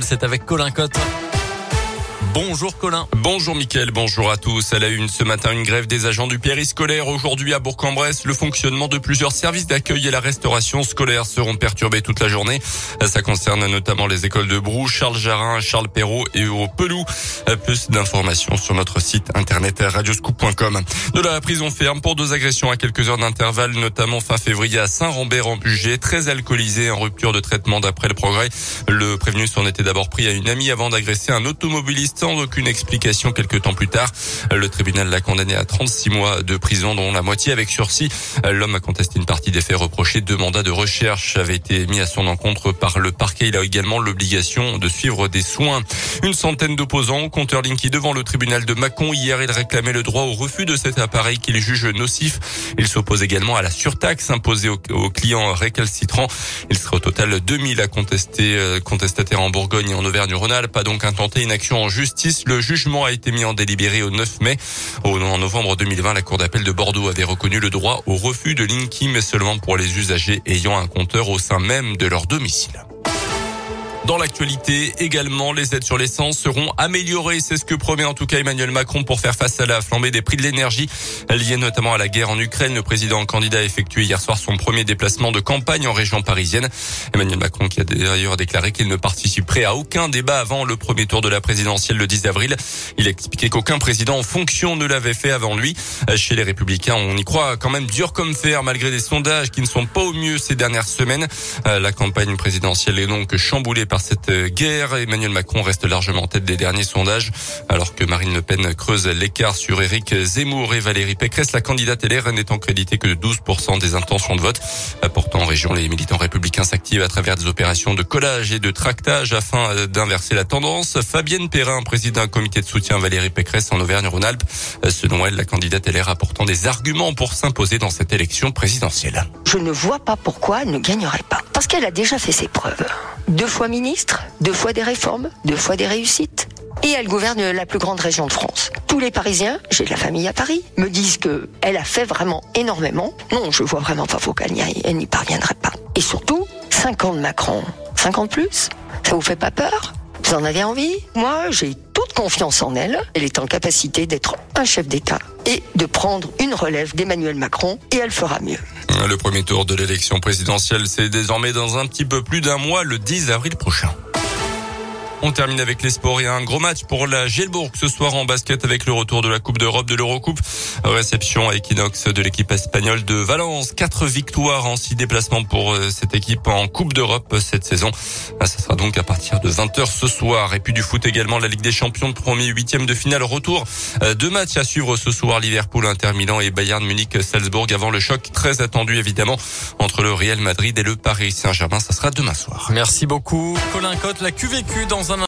C'est avec Colin Cotte. Bonjour Colin. Bonjour Mickaël, bonjour à tous. À la une ce matin, une grève des agents du périscolaire. Aujourd'hui à Bourg-en-Bresse, le fonctionnement de plusieurs services d'accueil et la restauration scolaire seront perturbés toute la journée. Ça concerne notamment les écoles de Brou, Charles Jarin, Charles Perrault et au Pelou. Plus d'informations sur notre site internet radioscoop.com. De la prison ferme pour deux agressions à quelques heures d'intervalle, notamment fin février à Saint-Rambert en Bugey, très alcoolisé en rupture de traitement d'après le progrès. Le prévenu s'en était d'abord pris à une amie avant d'agresser un automobiliste sans aucune explication quelques temps plus tard. Le tribunal l'a condamné à 36 mois de prison, dont la moitié avec sursis. L'homme a contesté une partie des faits reprochés. Deux mandats de recherche avaient été mis à son encontre par le parquet. Il a également l'obligation de suivre des soins. Une centaine d'opposants au compteur Linky devant le tribunal de Mâcon. Hier, il réclamait le droit au refus de cet appareil qu'il juge nocif. Il s'oppose également à la surtaxe imposée aux, clients récalcitrants. Il sera au total 2000 à contester, euh, contestataires en Bourgogne et en Auvergne-Rhône-Alpes. Pas donc intenté une action en justice le jugement a été mis en délibéré au 9 mai. Au, en novembre 2020, la Cour d'appel de Bordeaux avait reconnu le droit au refus de Linky, mais seulement pour les usagers ayant un compteur au sein même de leur domicile. Dans l'actualité également, les aides sur l'essence seront améliorées. C'est ce que promet en tout cas Emmanuel Macron pour faire face à la flambée des prix de l'énergie liée notamment à la guerre en Ukraine. Le président candidat a effectué hier soir son premier déplacement de campagne en région parisienne. Emmanuel Macron qui a d'ailleurs déclaré qu'il ne participerait à aucun débat avant le premier tour de la présidentielle le 10 avril. Il a expliqué qu'aucun président en fonction ne l'avait fait avant lui. Chez les Républicains, on y croit quand même dur comme fer malgré des sondages qui ne sont pas au mieux ces dernières semaines. La campagne présidentielle est donc chamboulée cette euh, guerre. Emmanuel Macron reste largement en tête des derniers sondages, alors que Marine Le Pen creuse l'écart sur Éric Zemmour et Valérie Pécresse. La candidate LR n'étant créditée que de 12% des intentions de vote. Pourtant, en région, les militants républicains s'activent à travers des opérations de collage et de tractage afin euh, d'inverser la tendance. Fabienne Perrin préside un comité de soutien à Valérie Pécresse en Auvergne-Rhône-Alpes. Euh, selon elle, la candidate LR apportant des arguments pour s'imposer dans cette élection présidentielle. Je ne vois pas pourquoi elle ne gagnerait pas. Parce qu'elle a déjà fait ses preuves. Deux fois ministre, deux fois des réformes, deux fois des réussites. Et elle gouverne la plus grande région de France. Tous les Parisiens, j'ai de la famille à Paris, me disent que elle a fait vraiment énormément. Non, je vois vraiment pas faut qu'elle n'y parviendrait pas. Et surtout, 5 ans de Macron. 50 plus Ça vous fait pas peur? Vous en avez envie? Moi, j'ai confiance en elle. Elle est en capacité d'être un chef d'État et de prendre une relève d'Emmanuel Macron et elle fera mieux. Le premier tour de l'élection présidentielle, c'est désormais dans un petit peu plus d'un mois, le 10 avril prochain. On termine avec les sports et un gros match pour la Gelbourg ce soir en basket avec le retour de la Coupe d'Europe de l'Eurocoupe. Réception à Equinox de l'équipe espagnole de Valence. Quatre victoires en six déplacements pour euh, cette équipe en Coupe d'Europe cette saison. Ah, ça sera donc à partir de 20h ce soir. Et puis du foot également, la Ligue des Champions, premier huitième de finale retour. Euh, deux matchs à suivre ce soir, Liverpool, Inter Milan et Bayern Munich, Salzbourg avant le choc très attendu évidemment entre le Real Madrid et le Paris Saint-Germain. Ça sera demain soir. Merci beaucoup Colin Cotte. La QVQ